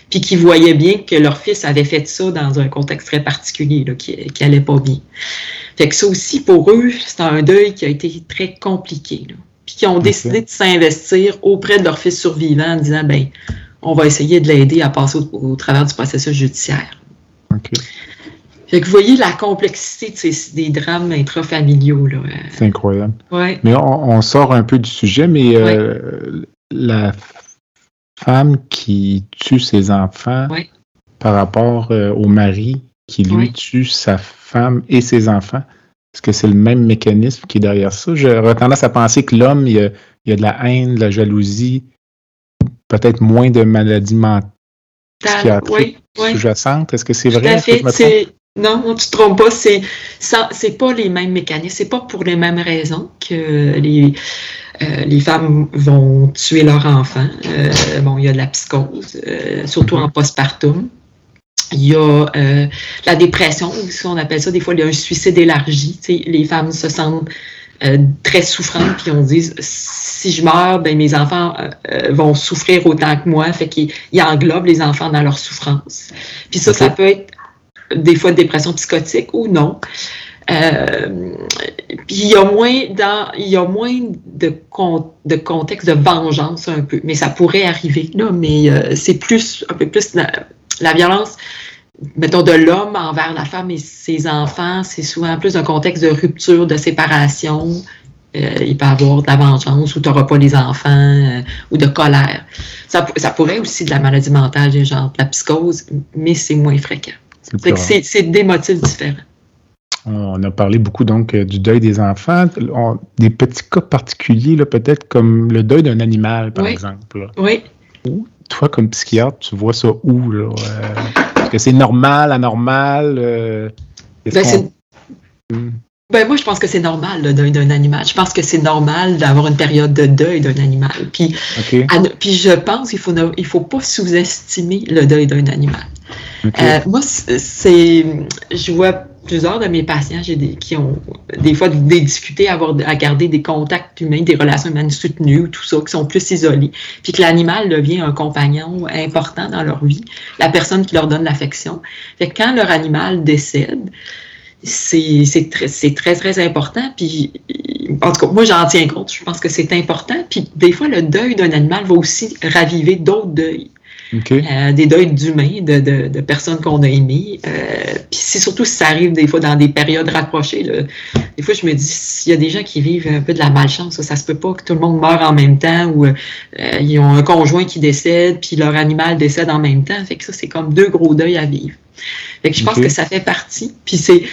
Puis qui voyaient bien que leur fils avait fait ça dans un contexte très particulier, là, qui, qui allait pas bien. Fait que ça aussi, pour eux, c'est un deuil qui a été très compliqué, là. Puis qui ont décidé de s'investir auprès de leur fils survivant en disant, ben, on va essayer de l'aider à passer au travers du processus judiciaire. Fait que vous voyez la complexité de ces, des drames intrafamiliaux. C'est incroyable. Mais on, sort un peu du sujet, mais euh, la femme qui tue ses enfants par rapport euh, au mari qui lui tue sa femme et ses enfants, est-ce que c'est le même mécanisme qui est derrière ça? J'aurais tendance à penser que l'homme, il, y a de la haine, de la jalousie, peut-être moins de maladies mentales psychiatriques sous-jacentes. Est-ce que c'est vrai? non, tu te trompes pas. C'est c'est pas les mêmes mécanismes. C'est pas pour les mêmes raisons que les euh, les femmes vont tuer leur enfant. Euh, bon, il y a de la psychose, euh, surtout en postpartum. Il y a la dépression, on appelle ça des fois il y a un suicide élargi. les femmes se sentent très souffrantes, puis on dit si je meurs, ben mes enfants vont souffrir autant que moi, fait qu'ils englobent les enfants dans leur souffrance. Puis ça, ça peut être des fois de dépression psychotique ou non. Euh, puis il y a moins dans, il y a moins de, de contexte de vengeance un peu, mais ça pourrait arriver là, mais euh, c'est plus un peu plus la, violence, mettons de l'homme envers la femme et ses enfants, c'est souvent plus un contexte de rupture, de séparation. Euh, il peut y avoir de la vengeance ou tu n'auras pas les enfants ou de colère. Ça, ça pourrait aussi de la maladie mentale, genre de la psychose, mais c'est moins fréquent. C'est des motifs différents. On a parlé beaucoup donc euh, du deuil des enfants. des petits cas particuliers, peut-être comme le deuil d'un animal, par exemple. Oui. toi, comme psychiatre, tu vois ça où? Euh, est-ce que c'est normal, anormal? Euh, ben, hmm. ben, moi, je pense que c'est normal, le deuil d'un animal. Je pense que c'est normal d'avoir une période de deuil d'un animal. Puis, puis je pense qu'il ne faut, il faut pas sous-estimer le deuil d'un animal. Euh, moi, c'est, je vois plusieurs de mes patients des, qui ont des fois des difficultés à, avoir, garder des contacts humains, des relations humaines soutenues, tout ça, qui sont plus isolés, puis que l'animal devient un compagnon important dans leur vie, la personne qui leur donne l'affection. Fait quand leur animal décède, c'est très, très, très important. Puis, en tout cas, moi, j'en tiens compte. Je pense que c'est important. Puis, des fois, le deuil d'un animal va aussi raviver d'autres deuils. Euh, des deuils d'humains, de, de, de, personnes qu'on a aimées. Euh, puis c'est surtout si ça arrive des fois dans des périodes rapprochées. Là. Des fois, je me dis, s'il y a des gens qui vivent un peu de la malchance, ça, se peut pas que tout le monde meure en même temps ou euh, ils ont un conjoint qui décède, puis leur animal décède en même temps. Fait que ça, c'est comme deux gros deuils à vivre. Fait que je pense que ça fait partie. Puis c'est,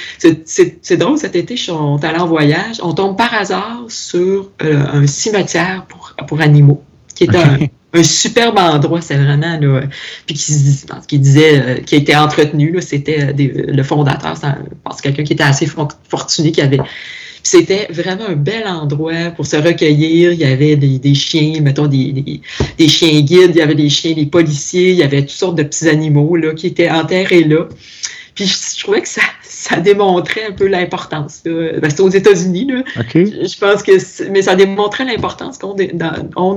c'est, drôle, cet été, je suis allé en voyage. On tombe par hasard sur un cimetière pour, pour animaux, qui est un un superbe endroit, c'est vraiment là, puis qui, disait, euh, qui a été entretenu, c'était euh, le fondateur, je pense quelqu'un qui était assez fortuné, qui avait c'était vraiment un bel endroit pour se recueillir. Il y avait des, chiens, mettons des, des, chiens guides, il y avait des chiens, des policiers, il y avait toutes sortes de petits animaux là, qui étaient enterrés là. Puis je, trouvais que ça, ça démontrait un peu l'importance. Ben, C'était aux États-Unis, là. Je, pense que, mais ça démontrait l'importance qu'ont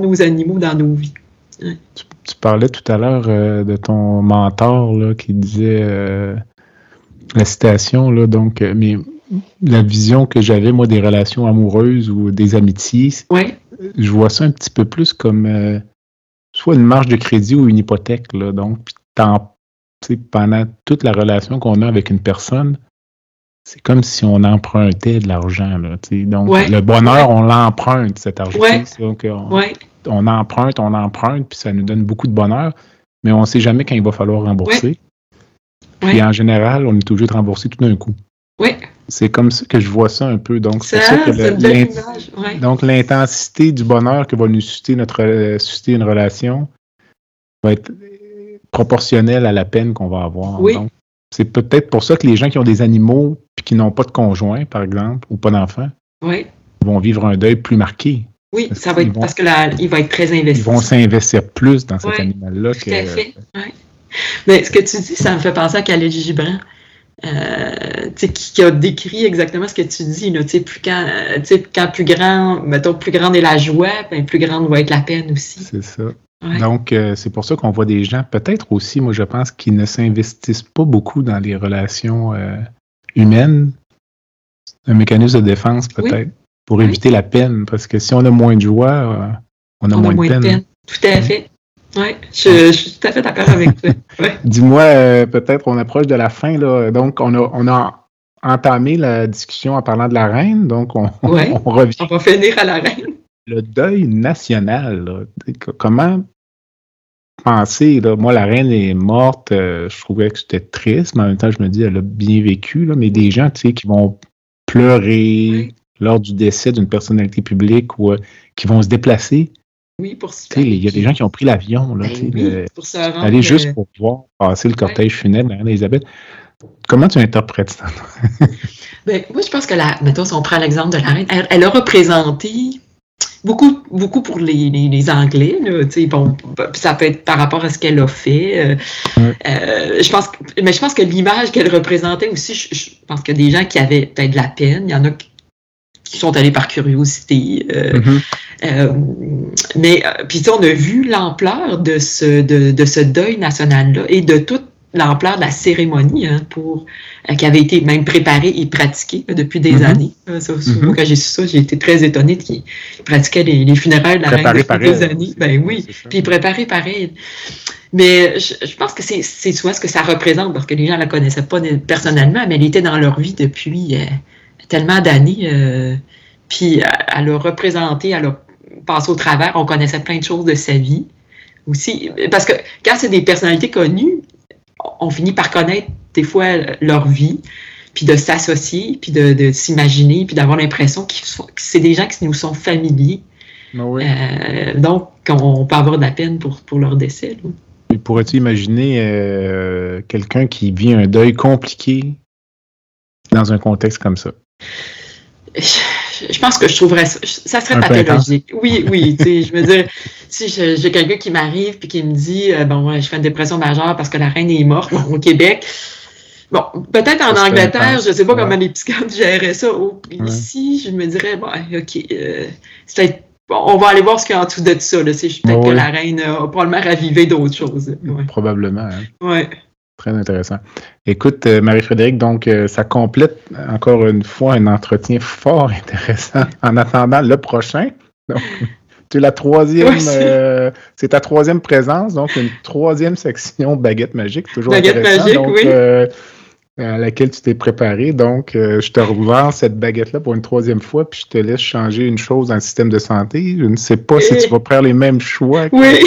nos animaux dans nos vies. Tu, parlais tout à l'heure euh, de ton mentor là, qui disait euh, la citation, là, donc, euh, mais la vision que j'avais, moi, des relations amoureuses ou des amitiés, je vois ça un petit peu plus comme euh, soit une marge de crédit ou une hypothèque. Là, donc, pendant toute la relation qu'on a avec une personne, c'est comme si on empruntait de l'argent. Donc, le bonheur, on l'emprunte, cet argent. Donc, on, emprunte, on emprunte, puis ça nous donne beaucoup de bonheur, mais on ne sait jamais quand il va falloir rembourser. Et en général, on est toujours de rembourser tout d'un coup. Oui. C'est comme ça que je vois ça un peu. Donc, c'est ça que Donc, l'intensité du bonheur que va nous susciter, notre, euh, susciter une relation va être proportionnelle à la peine qu'on va avoir. Oui. c'est peut-être pour ça que les gens qui ont des animaux et qui n'ont pas de conjoint, par exemple, ou pas d'enfant, vont vivre un deuil plus marqué. Oui, ça va être parce que là, il va être très investi. Ils vont s'investir plus dans cet animal-là. Tout à fait. Mais ce que tu dis, ça me fait penser à Khaled Gibran. Euh, qui, a décrit exactement ce que tu dis. Là, plus quand, quand plus grand, mettons, plus grande est la joie, ben, plus grande va être la peine aussi. C'est ça. Donc, euh, c'est pour ça qu'on voit des gens, peut-être aussi, moi je pense, qui ne s'investissent pas beaucoup dans les relations euh, humaines. Un mécanisme de défense, peut-être, pour éviter la peine. Parce que si on a moins de joie, on a moins, de, peine. Tout à fait. Oui, je, suis tout à fait d'accord avec toi. Dis-moi, euh, peut-être on approche de la fin. Là. Donc, on a, on a entamé la discussion en parlant de la reine. Donc, on, revient. On va finir à la reine. Le deuil national. Comment penser? Là? Moi, la reine est morte. Euh, je trouvais que c'était triste, mais en même temps, je me dis, elle a bien vécu. Là, mais des gens tu sais, qui vont pleurer lors du décès d'une personnalité publique ou euh, qui vont se déplacer oui, pour Il y a des gens qui ont pris l'avion, là, ben aller juste pour voir passer le cortège funèbre d'Elisabeth. Comment tu interprètes ça? ben, moi, je pense que, la, mettons, si on prend l'exemple de la reine, elle, a représenté beaucoup, beaucoup pour les, les, Anglais. Là, bon, ça peut être par rapport à ce qu'elle a fait. Euh, euh, je pense, mais je pense que l'image qu'elle représentait aussi, je, je, pense qu'il y a des gens qui avaient peut-être de la peine. Il y en a qui sont allés par curiosité. Euh, mm-hmm. euh, mais euh, puis on a vu l'ampleur de ce, de, de ce deuil national-là et de toute l'ampleur de la cérémonie hein, pour qui avait été même préparée et pratiquée depuis des mm-hmm. années. Mm-hmm. Quand j'ai su ça, j'ai été très étonnée qu'ils pratiquaient les, les, funérailles de la reine depuis des années. Ben oui, puis préparé pareil. Mais je, je pense que c'est soit ce que ça représente, parce que les gens ne la connaissaient pas personnellement, mais elle était dans leur vie depuis tellement d'années. Euh, puis elle a représenté, elle a passé au travers, on connaissait plein de choses de sa vie aussi. Parce que quand c'est des personnalités connues, on finit par connaître des fois leur vie, puis de s'associer, puis de, s'imaginer, puis d'avoir l'impression que c'est des gens qui nous sont familiers. Ah euh, donc, on peut avoir de la peine pour, pour leur décès. Pourrais-tu imaginer euh, quelqu'un qui vit un deuil compliqué dans un contexte comme ça? Je, pense que je trouverais ça, ça serait pathologique. Oui, oui, tu sais, je me dire, si j'ai quelqu'un qui m'arrive puis qui me dit, euh, bon, je fais une dépression majeure parce que la reine est morte au Québec. Bon, peut-être en Angleterre, je ne sais pas comment les psychiatres géraient ça. Ici, je me dirais, bon, OK, euh, c'est on va aller voir ce qu'il y a en dessous de ça. Peut-être que la reine a probablement ravivé d'autres choses. Probablement. Hein. Oui. Très intéressant. Écoute, euh, Marie-Frédéric, donc euh, ça complète encore une fois un entretien fort intéressant en attendant le prochain. Donc, tu la troisième, euh, c'est ta troisième présence, donc une troisième section baguette magique, toujours baguette magique, oui. à laquelle tu t'es préparé. Donc, je te revends cette baguette-là pour une troisième fois, puis je te laisse changer une chose dans le système de santé. Je ne sais pas si tu vas faire les mêmes choix. Oui.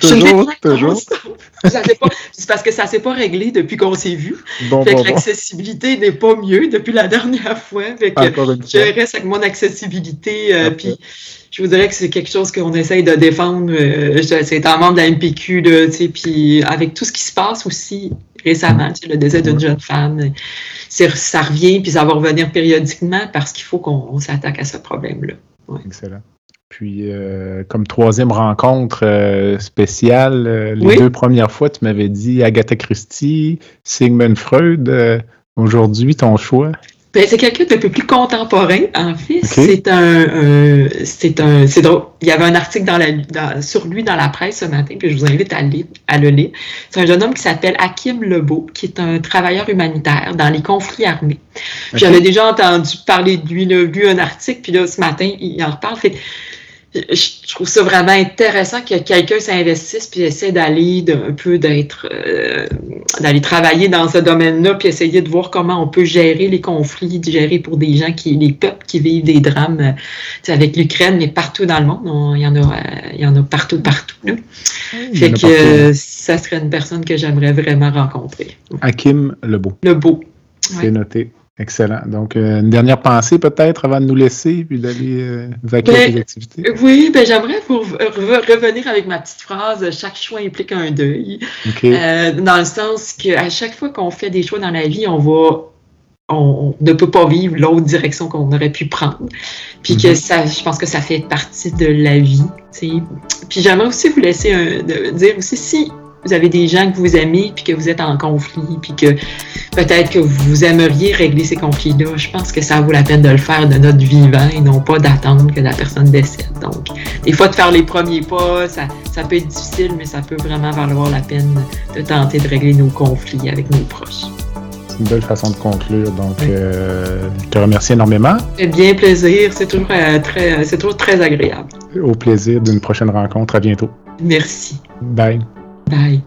Toujours, toujours. C'est parce que ça ne s'est pas réglé depuis qu'on s'est vu. fait que l'accessibilité n'est pas mieux depuis la dernière fois. Fait que je reste avec mon accessibilité. Euh, puis je vous dirais que c'est quelque chose qu'on essaye de défendre. Euh, c'est un membre de la MPQ, puis avec tout ce qui se passe aussi récemment, le décès d'une jeune femme, ça revient, puis ça va revenir périodiquement parce qu'il faut qu'on s'attaque à ce problème-là. Excellent. Puis, euh, comme troisième rencontre euh, spéciale, euh, les deux premières fois, tu m'avais dit Agatha Christie, Sigmund Freud. Aujourd'hui, ton choix? Ben, c'est quelqu'un d'un peu plus contemporain, en fait. C'est un, c'est un, c'est drôle. Il y avait un article dans la, sur lui dans la presse ce matin, puis je vous invite à, lire, à le lire. C'est un jeune homme qui s'appelle Hakim Lebeau, qui est un travailleur humanitaire dans les conflits armés. J'avais déjà entendu parler de lui, là, lu un article, puis là, ce matin, il en reparle. Fait, je trouve ça vraiment intéressant que quelqu'un s'investisse puis essaie d'aller un peu d'être euh, d'aller travailler dans ce domaine-là puis essayer de voir comment on peut gérer les conflits, gérer pour des gens qui les peuples qui vivent des drames euh, avec l'Ukraine mais partout dans le monde, il y en a euh, il y en a partout partout là. Fait que ça serait une personne que j'aimerais vraiment rencontrer. Hakim Lebeau. Lebeau. C'est noté. Excellent. Donc, euh, une dernière pensée peut-être avant de nous laisser puis d'aller euh, vaquer ben, activités? Oui, ben, j'aimerais revenir avec ma petite phrase chaque choix implique un deuil. Euh, dans le sens qu'à chaque fois qu'on fait des choix dans la vie, on va. On, ne peut pas vivre l'autre direction qu'on aurait pu prendre. Puis que mhm. ça, je pense que ça fait partie de la vie. Puis j'aimerais aussi vous laisser un, dire aussi si vous avez des gens que vous aimez puis que vous êtes en conflit puis que peut-être que vous aimeriez régler ces conflits-là, je pense que ça vaut la peine de le faire de notre vivant et non pas d'attendre que la personne décède. Donc, des fois, de faire les premiers pas, ça, ça peut être difficile, mais ça peut vraiment valoir la peine de tenter de régler nos conflits avec nos proches. C'est une belle façon de conclure. Donc, euh, je te remercie énormément. C'est bien plaisir. C'est toujours, euh, très, c'est toujours très agréable. Au plaisir d'une prochaine rencontre. À bientôt. Merci. Bye. Bye.